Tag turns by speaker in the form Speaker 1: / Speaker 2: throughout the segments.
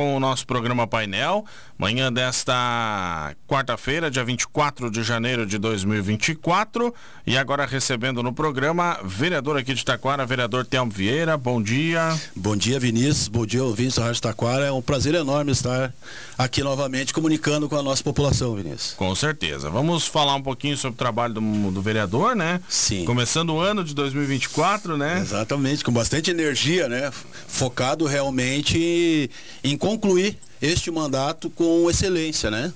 Speaker 1: com o nosso programa Painel, manhã desta quarta-feira, dia 24 de janeiro de 2024, e agora recebendo no programa vereador aqui de Taquara, vereador Telmo Vieira, bom dia.
Speaker 2: Bom dia Vinícius, bom dia ouvintes da Rádio Taquara, é um prazer enorme estar aqui novamente comunicando com a nossa população, Vinícius.
Speaker 1: Com certeza, vamos falar um pouquinho sobre o trabalho do, do vereador, né?
Speaker 2: Sim.
Speaker 1: Começando o ano de 2024, né?
Speaker 2: Exatamente, com bastante energia, né? Focado realmente em concluir este mandato com excelência, né?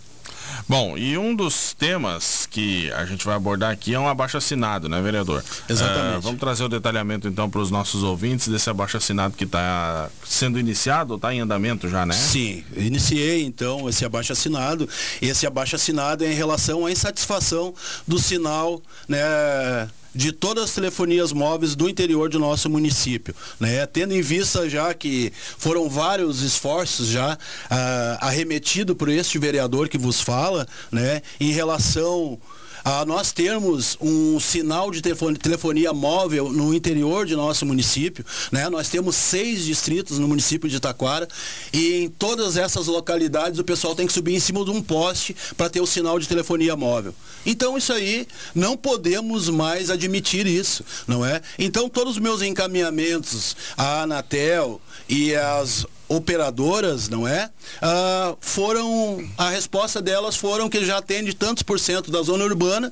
Speaker 1: Bom, e um dos temas que a gente vai abordar aqui é um abaixo assinado, né, vereador?
Speaker 2: Exatamente.
Speaker 1: É, vamos trazer o detalhamento então para os nossos ouvintes desse abaixo assinado que está sendo iniciado está em andamento já, né?
Speaker 2: Sim, iniciei então esse abaixo assinado. Esse abaixo assinado é em relação à insatisfação do sinal, né? De todas as telefonias móveis do interior do nosso município, né? Tendo em vista já que foram vários esforços já ah, arremetido por este vereador que vos fala, né? Em relação a nós termos um sinal de telefonia móvel no interior de nosso município. Né? Nós temos seis distritos no município de Taquara e em todas essas localidades o pessoal tem que subir em cima de um poste para ter o sinal de telefonia móvel. Então isso aí não podemos mais admitir isso, não é? Então todos os meus encaminhamentos à Anatel e às operadoras, não é? Ah, foram, a resposta delas foram que já atende tantos por cento da zona urbana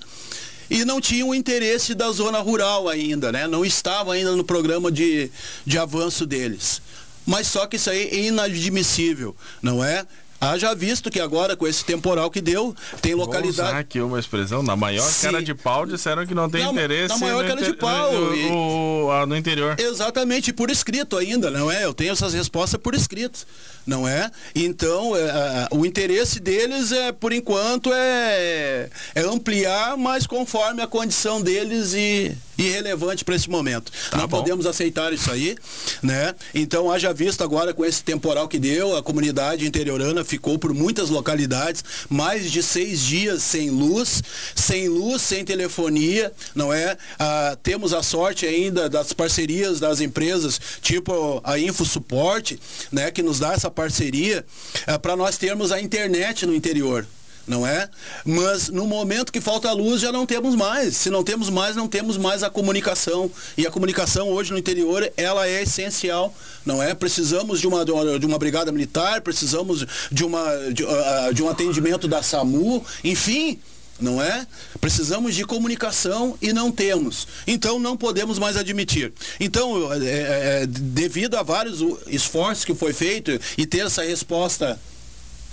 Speaker 2: e não tinham o interesse da zona rural ainda, né? Não estava ainda no programa de, de avanço deles. Mas só que isso aí é inadmissível, não é? Haja visto que agora, com esse temporal que deu, tem localidade. Vou
Speaker 1: usar aqui uma expressão, na maior cara de pau, disseram que não tem na, interesse.
Speaker 2: Na maior cara de pau.
Speaker 1: No, e... no, no interior.
Speaker 2: Exatamente, por escrito ainda, não é? Eu tenho essas respostas por escrito, não é? Então, é, o interesse deles é, por enquanto, é, é ampliar, mas conforme a condição deles e irrelevante para esse momento. Tá não bom. podemos aceitar isso aí, né? Então, haja visto agora com esse temporal que deu, a comunidade interiorana ficou por muitas localidades mais de seis dias sem luz, sem luz, sem telefonia, não é? Ah, temos a sorte ainda das parcerias das empresas, tipo a Info Suporte, né? Que nos dá essa parceria ah, para nós termos a internet no interior não é? Mas no momento que falta luz já não temos mais. Se não temos mais, não temos mais a comunicação. E a comunicação hoje no interior, ela é essencial, não é? Precisamos de uma, de uma brigada militar, precisamos de, uma, de, uh, de um atendimento da SAMU, enfim, não é? Precisamos de comunicação e não temos. Então não podemos mais admitir. Então, é, é, devido a vários esforços que foi feito e ter essa resposta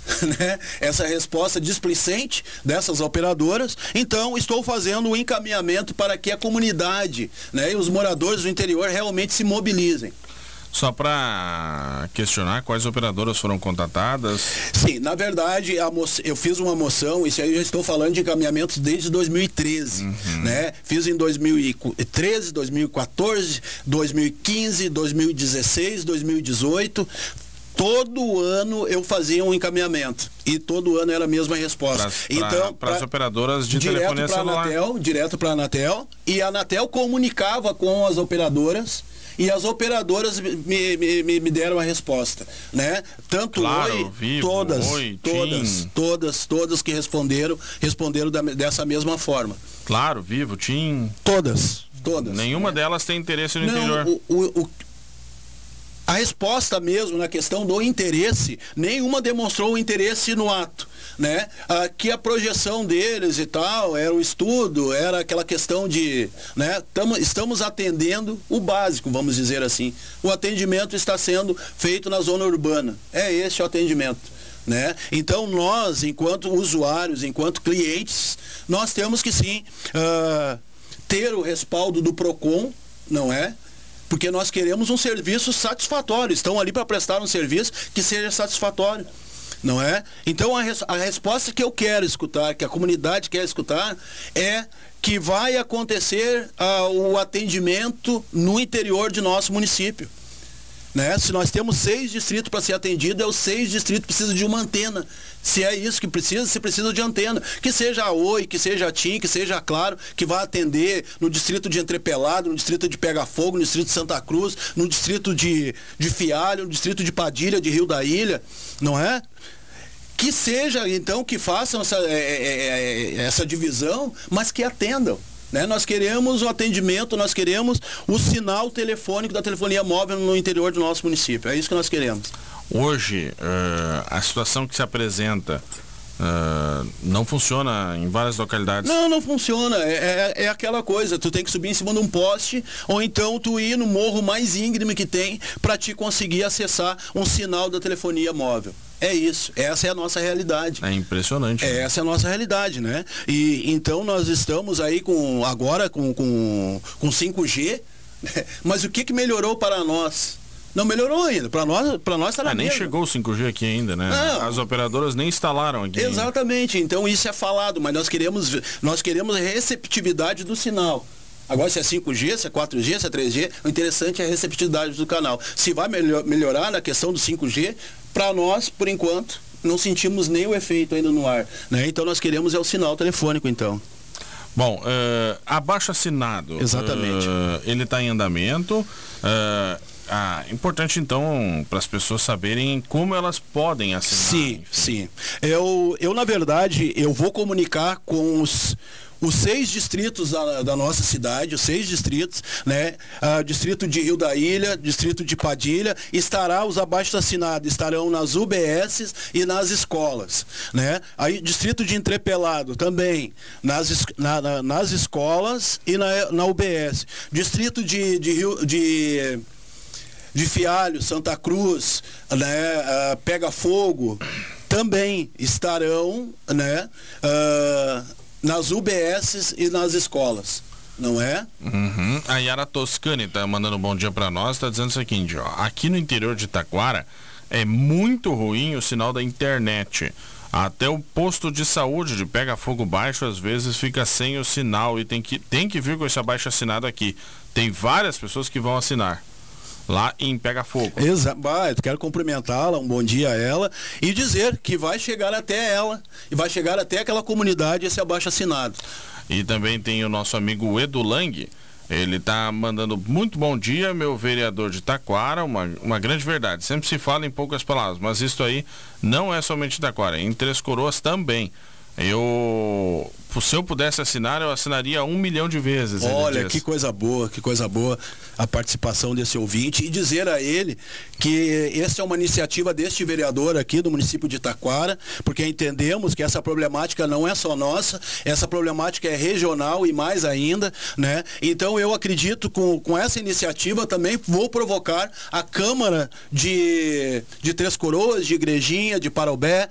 Speaker 2: né, essa resposta displicente dessas operadoras. Então, estou fazendo o um encaminhamento para que a comunidade né, e os moradores do interior realmente se mobilizem.
Speaker 1: Só para questionar quais operadoras foram contatadas?
Speaker 2: Sim, na verdade, eu fiz uma moção, isso aí eu já estou falando de encaminhamentos desde 2013. Uhum. Né? Fiz em 2013, 2014, 2015, 2016, 2018 todo ano eu fazia um encaminhamento e todo ano era a mesma resposta.
Speaker 1: Pra, então, para as operadoras de
Speaker 2: direto
Speaker 1: telefonia celular.
Speaker 2: Anatel, direto para a Anatel e a Anatel comunicava com as operadoras e as operadoras me, me, me, deram a resposta, né? Tanto
Speaker 1: claro,
Speaker 2: Oi,
Speaker 1: vivo,
Speaker 2: todas,
Speaker 1: Oi,
Speaker 2: todas,
Speaker 1: Tim.
Speaker 2: todas, todas que responderam, responderam da, dessa mesma forma.
Speaker 1: Claro, vivo, Tim.
Speaker 2: Todas, todas.
Speaker 1: Nenhuma delas tem interesse no
Speaker 2: Não,
Speaker 1: interior.
Speaker 2: O, o, o, a resposta mesmo na questão do interesse, nenhuma demonstrou interesse no ato. Né? Ah, que a projeção deles e tal era o estudo, era aquela questão de, né? Tamo, estamos atendendo o básico, vamos dizer assim. O atendimento está sendo feito na zona urbana. É esse o atendimento. Né? Então nós, enquanto usuários, enquanto clientes, nós temos que sim uh, ter o respaldo do PROCON, não é? Porque nós queremos um serviço satisfatório. Estão ali para prestar um serviço que seja satisfatório. Não é? Então a, res, a resposta que eu quero escutar, que a comunidade quer escutar, é que vai acontecer uh, o atendimento no interior de nosso município. Né? Se nós temos seis distritos para ser atendido, é os seis distritos precisam de uma antena. Se é isso que precisa, se precisa de antena. Que seja a Oi, que seja a TIM, que seja a Claro, que vai atender no distrito de Entrepelado, no distrito de Pega Fogo, no distrito de Santa Cruz, no distrito de, de Fialho, no distrito de Padilha, de Rio da Ilha, não é? Que seja, então, que façam essa, é, é, essa divisão, mas que atendam. Né? Nós queremos o atendimento, nós queremos o sinal telefônico da telefonia móvel no interior do nosso município. É isso que nós queremos.
Speaker 1: Hoje, uh, a situação que se apresenta Uh, não funciona em várias localidades.
Speaker 2: Não, não funciona. É, é, é, aquela coisa, tu tem que subir em cima de um poste, ou então tu ir no morro mais íngreme que tem para te conseguir acessar um sinal da telefonia móvel. É isso, essa é a nossa realidade.
Speaker 1: É impressionante.
Speaker 2: Né? Essa é a nossa realidade, né? E então nós estamos aí com agora com, com, com 5G, né? mas o que, que melhorou para nós? Não melhorou ainda. Para nós, para nós está na
Speaker 1: ah, Nem chegou o 5G aqui ainda, né? Não. As operadoras nem instalaram aqui.
Speaker 2: Exatamente. Ainda. Então isso é falado, mas nós queremos nós queremos receptividade do sinal. Agora, se é 5G, se é 4G, se é 3G, o interessante é a receptividade do canal. Se vai melhorar na questão do 5G, para nós, por enquanto, não sentimos nem o efeito ainda no ar. Né? Então nós queremos é o sinal telefônico, então.
Speaker 1: Bom, uh, abaixo assinado.
Speaker 2: Exatamente. Uh,
Speaker 1: ele está em andamento. Uh, ah, importante então para as pessoas saberem como elas podem assinar.
Speaker 2: Sim, enfim. sim. Eu, eu na verdade eu vou comunicar com os os seis distritos da, da, nossa cidade, os seis distritos, né? Ah, distrito de Rio da Ilha, distrito de Padilha, estará os abaixo assinados, estarão nas UBS e nas escolas, né? Aí distrito de Entrepelado também, nas, na, na, nas escolas e na, na UBS. Distrito de, de Rio de de Fialho, Santa Cruz, né, uh, Pega Fogo, também estarão né, uh, nas UBS e nas escolas. Não é?
Speaker 1: Uhum. A Yara Toscani está mandando um bom dia para nós, está dizendo o seguinte, ó, aqui no interior de Taquara é muito ruim o sinal da internet. Até o posto de saúde de Pega Fogo Baixo às vezes fica sem o sinal e tem que, tem que vir com esse abaixo assinado aqui. Tem várias pessoas que vão assinar lá em Pega Fogo.
Speaker 2: Exato. Quero cumprimentá-la, um bom dia a ela e dizer que vai chegar até ela e vai chegar até aquela comunidade esse abaixo assinado.
Speaker 1: E também tem o nosso amigo Edu Lang. Ele está mandando muito bom dia, meu vereador de Taquara, uma, uma grande verdade. Sempre se fala em poucas palavras, mas isso aí não é somente Taquara, em Três Coroas também. Eu, se eu pudesse assinar, eu assinaria um milhão de vezes.
Speaker 2: Olha, que coisa boa, que coisa boa a participação desse ouvinte e dizer a ele que essa é uma iniciativa deste vereador aqui do município de Taquara, porque entendemos que essa problemática não é só nossa, essa problemática é regional e mais ainda, né? Então eu acredito com, com essa iniciativa também vou provocar a Câmara de, de Três Coroas, de Igrejinha, de Parobé,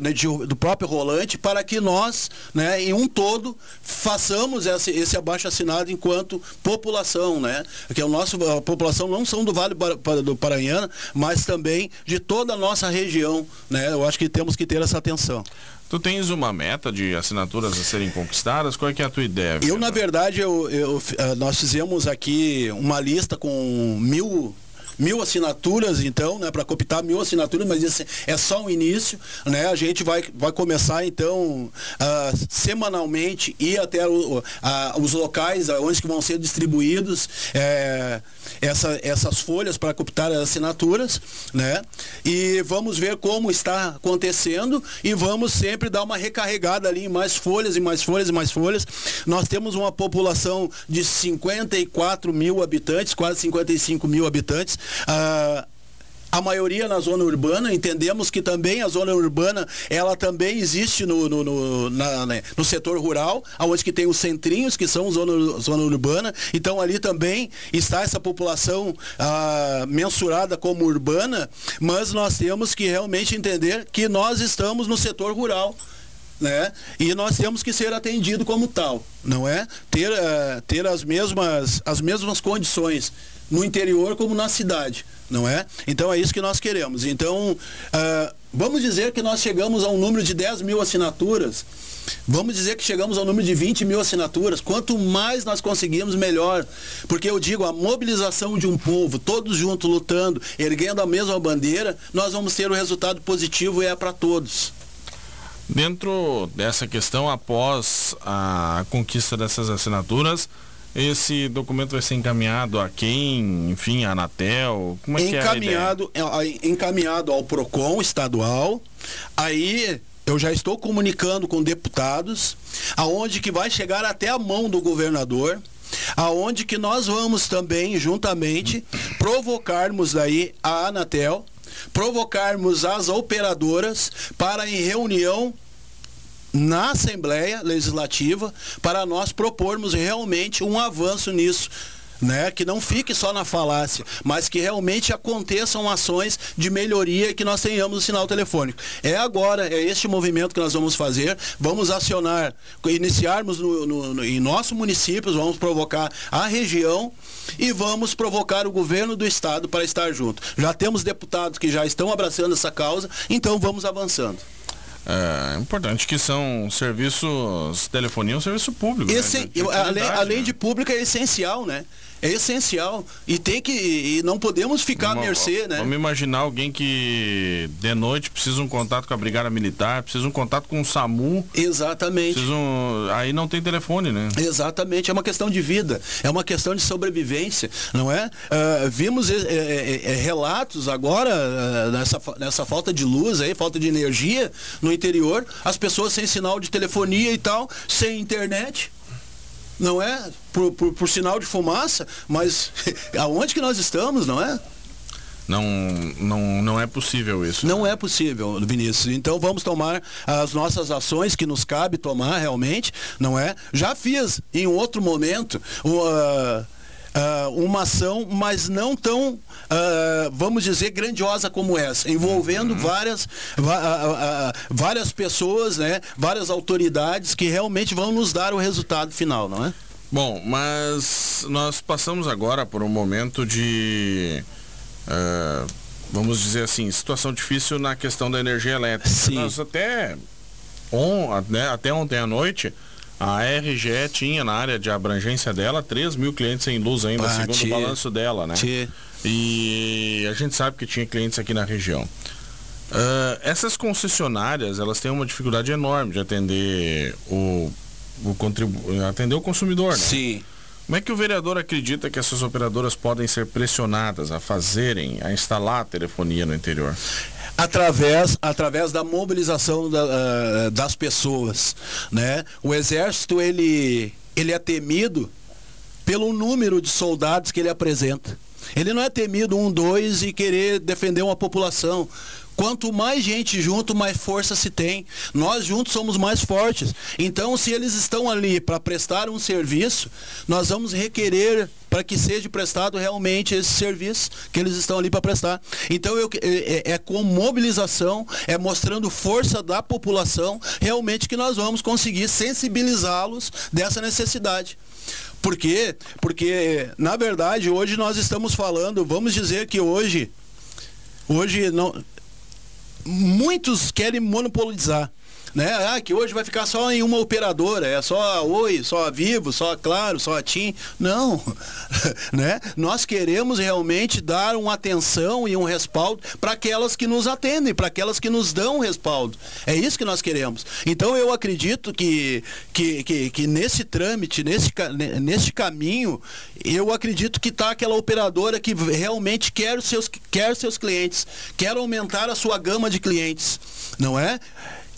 Speaker 2: né, de, do próprio Rolante, para que nós, né, em um todo, façamos esse, esse abaixo assinado enquanto população, né? Porque a nossa a população não são do Vale do Paranhana, mas também de toda a nossa região, né? Eu acho que temos que ter essa atenção.
Speaker 1: Tu tens uma meta de assinaturas a serem conquistadas? Qual é, é a tua ideia?
Speaker 2: Eu, na verdade, eu, eu, eh, nós fizemos aqui uma lista com mil mil assinaturas, então, né, para cooptar mil assinaturas, mas isso é só um início, né? A gente vai, vai começar, então, uh, semanalmente ir até o, uh, os locais onde que vão ser distribuídos é, essa, essas folhas para cooptar as assinaturas, né? E vamos ver como está acontecendo e vamos sempre dar uma recarregada ali em mais folhas e mais folhas e mais folhas. Nós temos uma população de 54 mil habitantes, quase 55 mil habitantes. Ah, a maioria na zona urbana, entendemos que também a zona urbana, ela também existe no, no, no, na, né, no setor rural, onde que tem os centrinhos, que são zona, zona urbana, então ali também está essa população ah, mensurada como urbana, mas nós temos que realmente entender que nós estamos no setor rural. Né? E nós temos que ser atendido como tal, não é? Ter, uh, ter as, mesmas, as mesmas condições no interior como na cidade, não é? Então é isso que nós queremos. Então, uh, vamos dizer que nós chegamos a um número de 10 mil assinaturas. Vamos dizer que chegamos ao número de 20 mil assinaturas. Quanto mais nós conseguimos, melhor. Porque eu digo, a mobilização de um povo, todos juntos lutando, erguendo a mesma bandeira, nós vamos ter o um resultado positivo e é para todos.
Speaker 1: Dentro dessa questão, após a conquista dessas assinaturas, esse documento vai ser encaminhado a quem? Enfim, a Anatel?
Speaker 2: Como é encaminhado, que é a ideia? Encaminhado ao PROCON estadual. Aí eu já estou comunicando com deputados, aonde que vai chegar até a mão do governador, aonde que nós vamos também, juntamente, provocarmos daí a Anatel, provocarmos as operadoras para em reunião na Assembleia Legislativa para nós propormos realmente um avanço nisso. Né? Que não fique só na falácia, mas que realmente aconteçam ações de melhoria que nós tenhamos o sinal telefônico. É agora, é este movimento que nós vamos fazer. Vamos acionar, iniciarmos no, no, no, em nosso município, vamos provocar a região e vamos provocar o governo do estado para estar junto. Já temos deputados que já estão abraçando essa causa, então vamos avançando.
Speaker 1: É importante que são serviços, telefonia é um serviço público.
Speaker 2: Esse, né? de além, além né? de público, é essencial, né? É essencial. E tem que. E não podemos ficar à mercê, né?
Speaker 1: Vamos imaginar alguém que de noite precisa um contato com a Brigada Militar, precisa um contato com o SAMU.
Speaker 2: Exatamente.
Speaker 1: Um, aí não tem telefone, né?
Speaker 2: Exatamente. É uma questão de vida, é uma questão de sobrevivência, não é? Uh, vimos é, é, é, relatos agora uh, nessa, nessa falta de luz aí, falta de energia no interior, as pessoas sem sinal de telefonia e tal, sem internet não é por, por, por sinal de fumaça, mas aonde que nós estamos, não é?
Speaker 1: Não, não, não é possível isso.
Speaker 2: Não é possível, Vinícius. Então vamos tomar as nossas ações que nos cabe tomar realmente, não é? Já fiz em outro momento. Uh, Uh, uma ação, mas não tão, uh, vamos dizer, grandiosa como essa, envolvendo uhum. várias, uh, várias pessoas, né, várias autoridades que realmente vão nos dar o resultado final, não é?
Speaker 1: Bom, mas nós passamos agora por um momento de vamos dizer assim, situação difícil na questão da energia elétrica. Sim. Nós até, on, né, até ontem à noite a RGE tinha na área de abrangência dela 3 mil clientes em luz ainda, ah, segundo tia, o balanço dela, né? Tia. E a gente sabe que tinha clientes aqui na região. Uh, essas concessionárias, elas têm uma dificuldade enorme de atender o, o contribu atender o consumidor, né?
Speaker 2: Sim.
Speaker 1: Como é que o vereador acredita que essas operadoras podem ser pressionadas a fazerem, a instalar a telefonia no interior?
Speaker 2: Através, através da mobilização da, uh, das pessoas, né? O exército ele, ele é temido pelo número de soldados que ele apresenta. Ele não é temido um, dois e querer defender uma população. Quanto mais gente junto, mais força se tem. Nós juntos somos mais fortes. Então, se eles estão ali para prestar um serviço, nós vamos requerer para que seja prestado realmente esse serviço que eles estão ali para prestar. Então, eu, é, é, é com mobilização, é mostrando força da população, realmente que nós vamos conseguir sensibilizá-los dessa necessidade. Por quê? Porque, na verdade, hoje nós estamos falando, vamos dizer que hoje, hoje não, muitos querem monopolizar né? Ah, que hoje vai ficar só em uma operadora, é só a Oi, só a Vivo, só a Claro, só a TIM. Não, né? Nós queremos realmente dar uma atenção e um respaldo para aquelas que nos atendem, para aquelas que nos dão respaldo. É isso que nós queremos. Então eu acredito que, que, que, que nesse trâmite, nesse, nesse caminho, eu acredito que está aquela operadora que realmente quer seus, quer seus clientes, quer aumentar a sua gama de clientes, não é?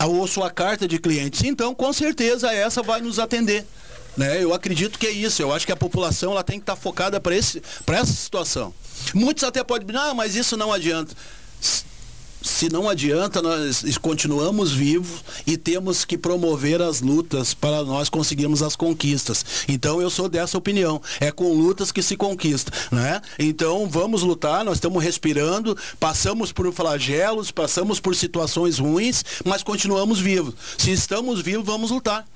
Speaker 2: Ou sua carta de clientes. Então, com certeza, essa vai nos atender. Né? Eu acredito que é isso. Eu acho que a população ela tem que estar focada para essa situação. Muitos até podem dizer, ah, mas isso não adianta se não adianta, nós continuamos vivos e temos que promover as lutas para nós conseguirmos as conquistas. Então eu sou dessa opinião. É com lutas que se conquista, né? Então vamos lutar, nós estamos respirando, passamos por flagelos, passamos por situações ruins, mas continuamos vivos. Se estamos vivos, vamos lutar.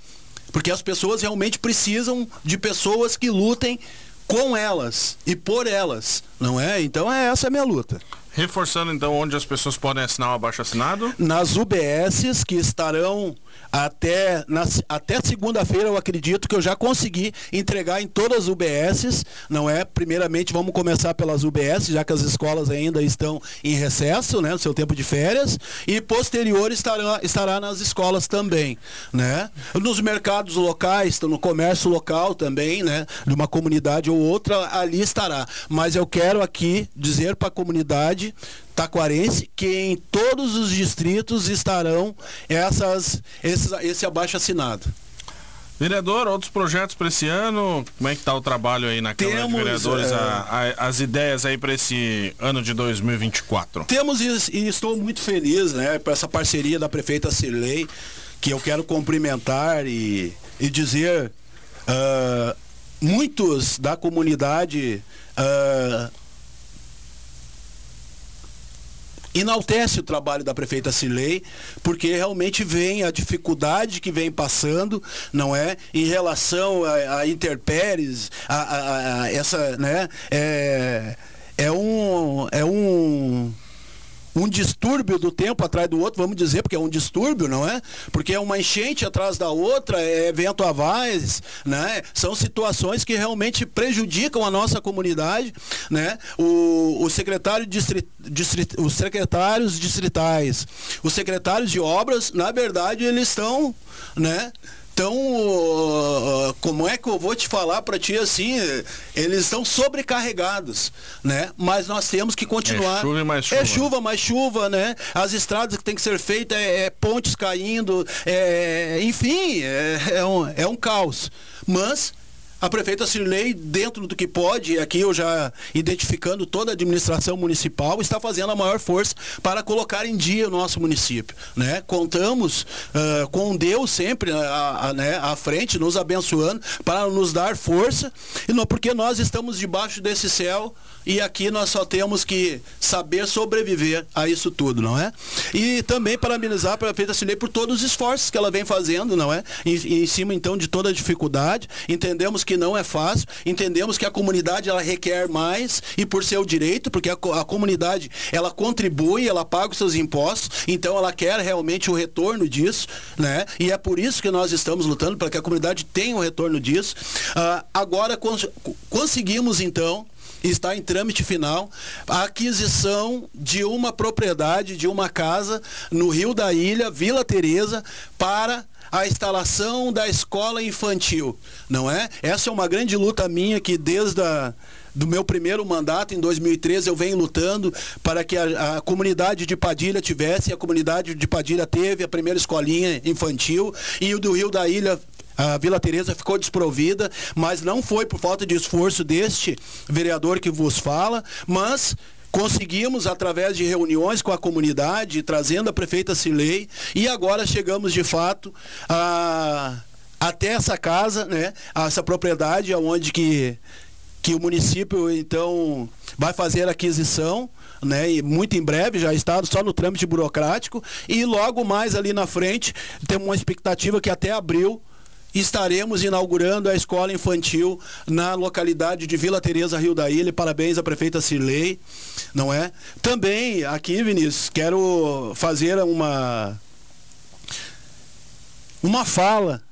Speaker 2: Porque as pessoas realmente precisam de pessoas que lutem com elas e por elas, não é? Então é essa é a minha luta.
Speaker 1: Reforçando então onde as pessoas podem assinar o abaixo assinado?
Speaker 2: Nas UBSs que estarão até, na, até segunda-feira, eu acredito que eu já consegui entregar em todas as UBSs, não é? Primeiramente, vamos começar pelas UBS, já que as escolas ainda estão em recesso, né? No seu tempo de férias. E posterior estará, estará nas escolas também, né? Nos mercados locais, no comércio local também, né? De uma comunidade ou outra, ali estará. Mas eu quero aqui dizer para a comunidade taquarense que em todos os distritos estarão essas, esses, esse abaixo assinado.
Speaker 1: Vereador, outros projetos para esse ano? Como é que está o trabalho aí na Câmara Temos, de Vereadores? É... A, a, as ideias aí para esse ano de 2024?
Speaker 2: Temos e, e estou muito feliz, né, por essa parceria da prefeita Cirlei, que eu quero cumprimentar e, e dizer uh, muitos da comunidade uh, enaltece o trabalho da prefeita Cilei, porque realmente vem a dificuldade que vem passando, não é? Em relação a, a interpéries, a, a, a, essa, né? É, é um. É um um distúrbio do tempo atrás do outro, vamos dizer, porque é um distúrbio, não é? Porque é uma enchente atrás da outra, é evento a mais, né? São situações que realmente prejudicam a nossa comunidade, né? O, o secretário distrit, distrit, os secretários distritais, os secretários de obras, na verdade, eles estão, né? Então, como é que eu vou te falar para ti assim? Eles estão sobrecarregados, né? Mas nós temos que continuar.
Speaker 1: É chuva mais chuva.
Speaker 2: É chuva mais chuva, né? As estradas que tem que ser feitas, é, é pontes caindo, é, enfim, é, é, um, é um caos. Mas a prefeita Cirlei, dentro do que pode, aqui eu já identificando toda a administração municipal, está fazendo a maior força para colocar em dia o nosso município. Né? Contamos uh, com Deus sempre à, né, à frente, nos abençoando, para nos dar força, e não, porque nós estamos debaixo desse céu e aqui nós só temos que saber sobreviver a isso tudo, não é? E também parabenizar a prefeita Cirlei por todos os esforços que ela vem fazendo, não é? Em, em cima então de toda a dificuldade, entendemos que não é fácil, entendemos que a comunidade ela requer mais e por seu direito, porque a, a comunidade ela contribui, ela paga os seus impostos, então ela quer realmente o retorno disso, né? E é por isso que nós estamos lutando para que a comunidade tenha o retorno disso. Uh, agora cons conseguimos então está em trâmite final a aquisição de uma propriedade, de uma casa no Rio da Ilha, Vila Teresa, para a instalação da escola infantil, não é? Essa é uma grande luta minha que desde a, do meu primeiro mandato, em 2013, eu venho lutando para que a, a, comunidade de Padilha tivesse, a comunidade de Padilha teve a primeira escolinha infantil e o do Rio da Ilha a Vila Teresa ficou desprovida, mas não foi por falta de esforço deste vereador que vos fala, mas conseguimos através de reuniões com a comunidade, trazendo a prefeita Cilei, e agora chegamos de fato a, até essa casa, né, essa propriedade onde que, que o município então vai fazer aquisição, né, e muito em breve já está só no trâmite burocrático e logo mais ali na frente temos uma expectativa que até abril estaremos inaugurando a escola infantil na localidade de Vila Teresa, Rio da Ilha. Parabéns à prefeita Cirlei, não é? Também aqui, Vinícius, quero fazer uma uma fala,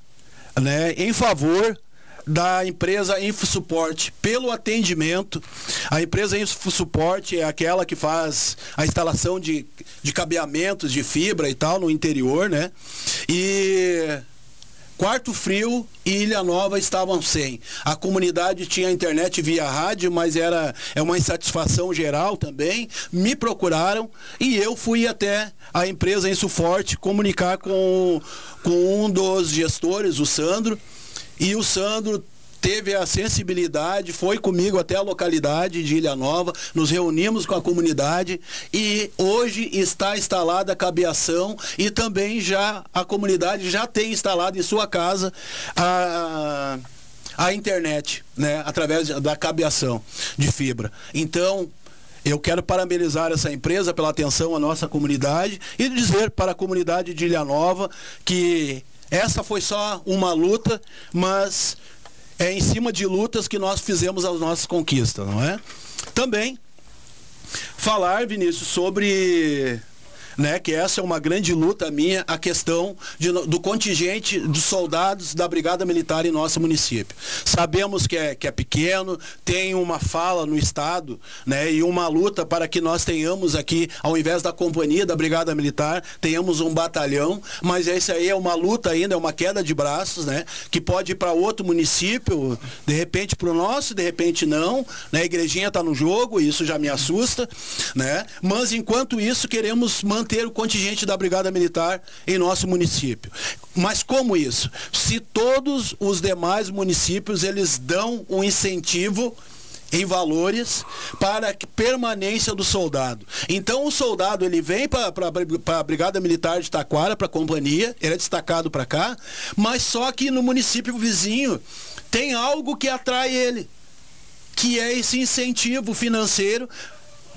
Speaker 2: né, em favor da empresa InfoSupport pelo atendimento. A empresa InfoSupport é aquela que faz a instalação de, de cabeamentos de fibra e tal no interior, né? E Quarto Frio e Ilha Nova estavam sem. A comunidade tinha internet via rádio, mas era é uma insatisfação geral também. Me procuraram e eu fui até a empresa Isso Forte comunicar com, com um dos gestores, o Sandro. E o Sandro teve a sensibilidade, foi comigo até a localidade de Ilha Nova, nos reunimos com a comunidade e hoje está instalada a cabeação e também já a comunidade já tem instalado em sua casa a, a internet, né, através da cabeação de fibra. Então, eu quero parabenizar essa empresa pela atenção à nossa comunidade e dizer para a comunidade de Ilha Nova que essa foi só uma luta, mas é em cima de lutas que nós fizemos as nossas conquistas, não é? Também falar, Vinícius, sobre né? Que essa é uma grande luta minha, a questão de, do contingente de soldados da Brigada Militar em nosso município. Sabemos que é, que é pequeno, tem uma fala no Estado, né? E uma luta para que nós tenhamos aqui, ao invés da companhia da Brigada Militar, tenhamos um batalhão, mas esse aí é uma luta ainda, é uma queda de braços, né? Que pode ir para outro município, de repente para o nosso, de repente não, né? A igrejinha está no jogo, isso já me assusta, né? Mas enquanto isso queremos manter manter o contingente da Brigada Militar em nosso município. Mas como isso? Se todos os demais municípios eles dão um incentivo em valores para a permanência do soldado. Então o soldado ele vem para a Brigada Militar de Taquara, para a companhia, ele é destacado para cá, mas só que no município vizinho tem algo que atrai ele, que é esse incentivo financeiro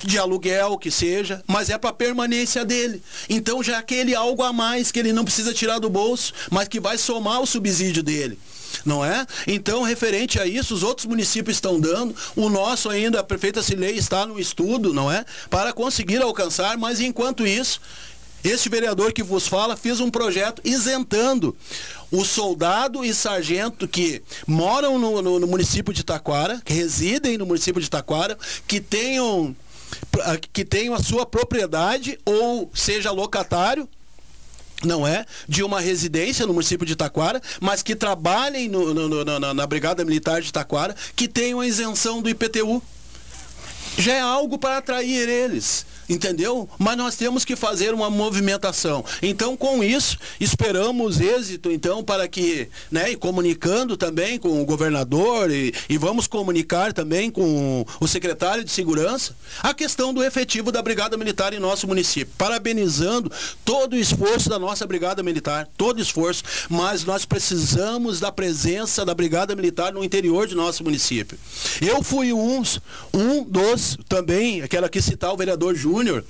Speaker 2: de aluguel que seja, mas é para permanência dele. Então já é aquele algo a mais que ele não precisa tirar do bolso, mas que vai somar o subsídio dele não é? Então, referente a isso, os outros municípios estão dando, o nosso ainda, a prefeita Cilei está no estudo, não é? Para conseguir alcançar, mas enquanto isso, este vereador que vos fala fez um projeto isentando o soldado e sargento que moram no, no, no município de Taquara, que residem no município de Taquara, que tenham que tenham a sua propriedade ou seja locatário não é de uma residência no município de Taquara, mas que trabalhem no, no, no, na, na Brigada Militar de Taquara, que tenham a isenção do IPTU. Já é algo para atrair eles entendeu? Mas nós temos que fazer uma movimentação. Então, com isso, esperamos êxito, então, para que, né, e comunicando também com o governador e, e vamos comunicar também com o secretário de Segurança a questão do efetivo da Brigada Militar em nosso município. Parabenizando todo o esforço da nossa Brigada Militar, todo esforço, mas nós precisamos da presença da Brigada Militar no interior de nosso município. Eu fui um, um dos também, quero aqui citar o vereador Júnior, Júnior.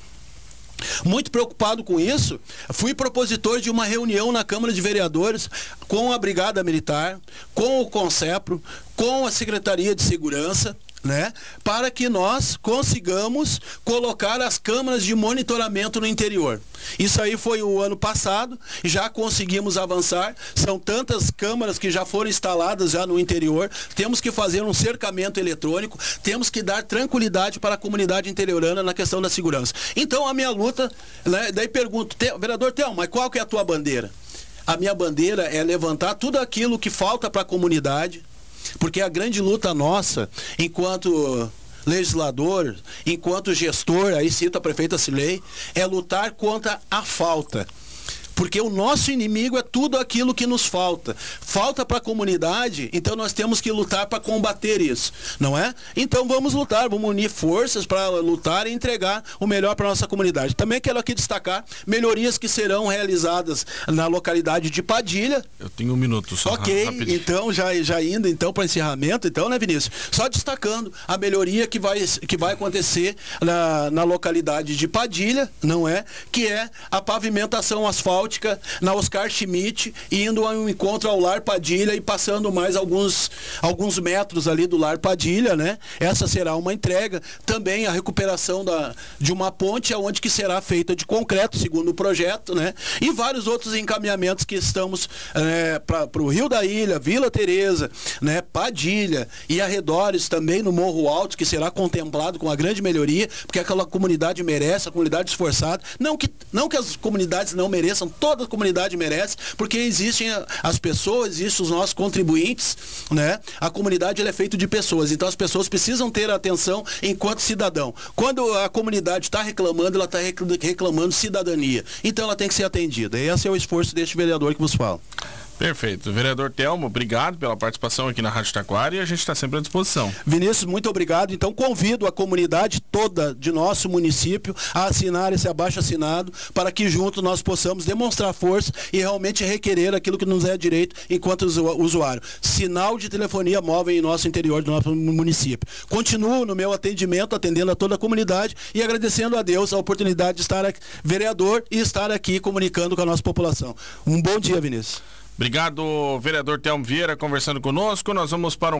Speaker 2: Muito preocupado com isso, fui propositor de uma reunião na Câmara de Vereadores com a Brigada Militar, com o Concepro, com a Secretaria de Segurança, né? Para que nós consigamos colocar as câmaras de monitoramento no interior. Isso aí foi o ano passado, já conseguimos avançar. São tantas câmaras que já foram instaladas já no interior. Temos que fazer um cercamento eletrônico, temos que dar tranquilidade para a comunidade interiorana na questão da segurança. Então a minha luta, né? daí pergunto, vereador Theo, mas qual que é a tua bandeira? A minha bandeira é levantar tudo aquilo que falta para a comunidade, porque a grande luta nossa, enquanto legislador, enquanto gestor, aí cita a prefeita Silei, é lutar contra a falta. Porque o nosso inimigo é tudo aquilo que nos falta. Falta para a comunidade, então nós temos que lutar para combater isso, não é? Então vamos lutar, vamos unir forças para lutar e entregar o melhor para nossa comunidade. Também quero aqui destacar melhorias que serão realizadas na localidade de Padilha.
Speaker 1: Eu tenho um minuto só.
Speaker 2: Ok, rapidinho. então já, já indo então para encerramento, então, né, Vinícius? Só destacando a melhoria que vai, que vai acontecer na, na localidade de Padilha, não é? Que é a pavimentação asfáltica na Oscar Schmidt, indo a um encontro ao Lar Padilha e passando mais alguns, alguns metros ali do Lar Padilha, né? Essa será uma entrega. Também a recuperação da, de uma ponte, onde que será feita de concreto, segundo o projeto, né? E vários outros encaminhamentos que estamos é, para o Rio da Ilha, Vila Teresa, né? Padilha e arredores também no Morro Alto, que será contemplado com a grande melhoria, porque aquela comunidade merece, a comunidade esforçada. Não que, não que as comunidades não mereçam, toda a comunidade merece, porque existem as pessoas, existem os nossos contribuintes, né? A comunidade é feita de pessoas, então as pessoas precisam ter atenção enquanto cidadão. Quando a comunidade está reclamando, ela está reclamando cidadania. Então ela tem que ser atendida. Esse é o esforço deste vereador que vos fala.
Speaker 1: Perfeito. Vereador Telmo, obrigado pela participação aqui na Rádio Taquara e a gente está sempre à disposição.
Speaker 2: Vinícius, muito obrigado. Então convido a comunidade toda de nosso município a assinar esse abaixo assinado para que juntos nós possamos demonstrar força e realmente requerer aquilo que nos é direito enquanto usuário. Sinal de telefonia móvel em nosso interior do nosso município. Continuo no meu atendimento, atendendo a toda a comunidade e agradecendo a Deus a oportunidade de estar aqui, vereador e estar aqui comunicando com a nossa população. Um bom dia, Vinícius.
Speaker 1: Obrigado, vereador Telmo Vieira, conversando conosco. Nós vamos para um